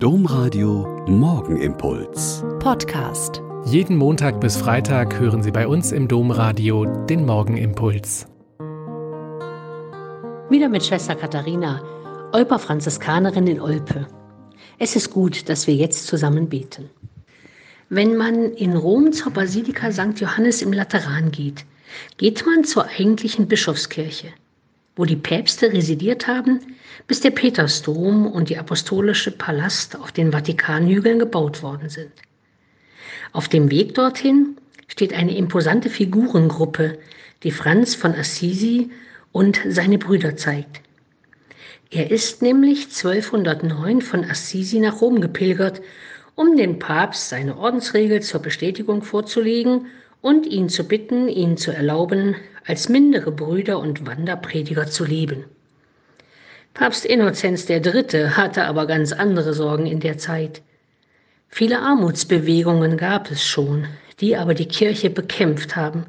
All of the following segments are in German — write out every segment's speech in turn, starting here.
Domradio Morgenimpuls. Podcast. Jeden Montag bis Freitag hören Sie bei uns im Domradio den Morgenimpuls. Wieder mit Schwester Katharina, Olper Franziskanerin in Olpe. Es ist gut, dass wir jetzt zusammen beten. Wenn man in Rom zur Basilika St. Johannes im Lateran geht, geht man zur eigentlichen Bischofskirche wo die Päpste residiert haben, bis der Petersdom und die apostolische Palast auf den Vatikanhügeln gebaut worden sind. Auf dem Weg dorthin steht eine imposante Figurengruppe, die Franz von Assisi und seine Brüder zeigt. Er ist nämlich 1209 von Assisi nach Rom gepilgert, um dem Papst seine Ordensregel zur Bestätigung vorzulegen und ihn zu bitten, ihn zu erlauben, als mindere Brüder und Wanderprediger zu leben. Papst Innozenz III. hatte aber ganz andere Sorgen in der Zeit. Viele Armutsbewegungen gab es schon, die aber die Kirche bekämpft haben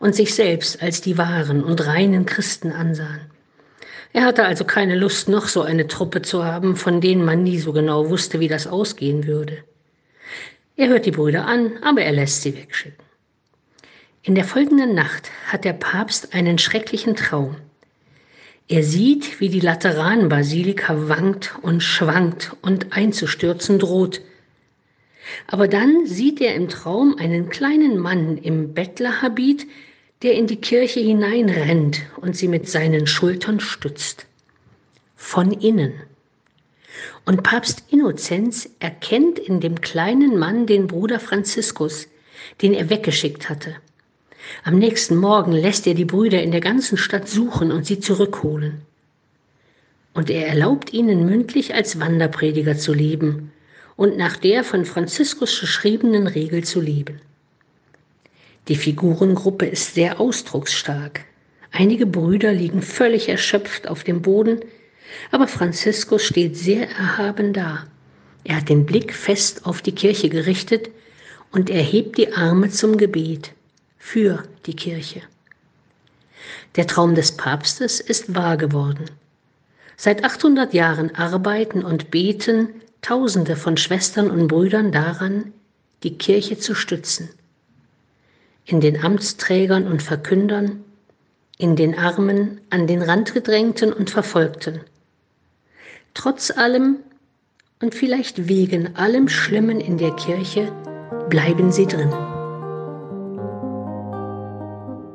und sich selbst als die wahren und reinen Christen ansahen. Er hatte also keine Lust, noch so eine Truppe zu haben, von denen man nie so genau wusste, wie das ausgehen würde. Er hört die Brüder an, aber er lässt sie wegschicken. In der folgenden Nacht hat der Papst einen schrecklichen Traum. Er sieht, wie die Lateranbasilika wankt und schwankt und einzustürzen droht. Aber dann sieht er im Traum einen kleinen Mann im Bettlerhabit, der in die Kirche hineinrennt und sie mit seinen Schultern stützt. Von innen. Und Papst Innozenz erkennt in dem kleinen Mann den Bruder Franziskus, den er weggeschickt hatte. Am nächsten Morgen lässt er die Brüder in der ganzen Stadt suchen und sie zurückholen. Und er erlaubt ihnen mündlich als Wanderprediger zu leben und nach der von Franziskus geschriebenen Regel zu leben. Die Figurengruppe ist sehr ausdrucksstark. Einige Brüder liegen völlig erschöpft auf dem Boden, aber Franziskus steht sehr erhaben da. Er hat den Blick fest auf die Kirche gerichtet und erhebt die Arme zum Gebet für die Kirche. Der Traum des Papstes ist wahr geworden. Seit 800 Jahren arbeiten und beten Tausende von Schwestern und Brüdern daran, die Kirche zu stützen. In den Amtsträgern und Verkündern, in den Armen, an den Randgedrängten und Verfolgten. Trotz allem und vielleicht wegen allem Schlimmen in der Kirche bleiben sie drin.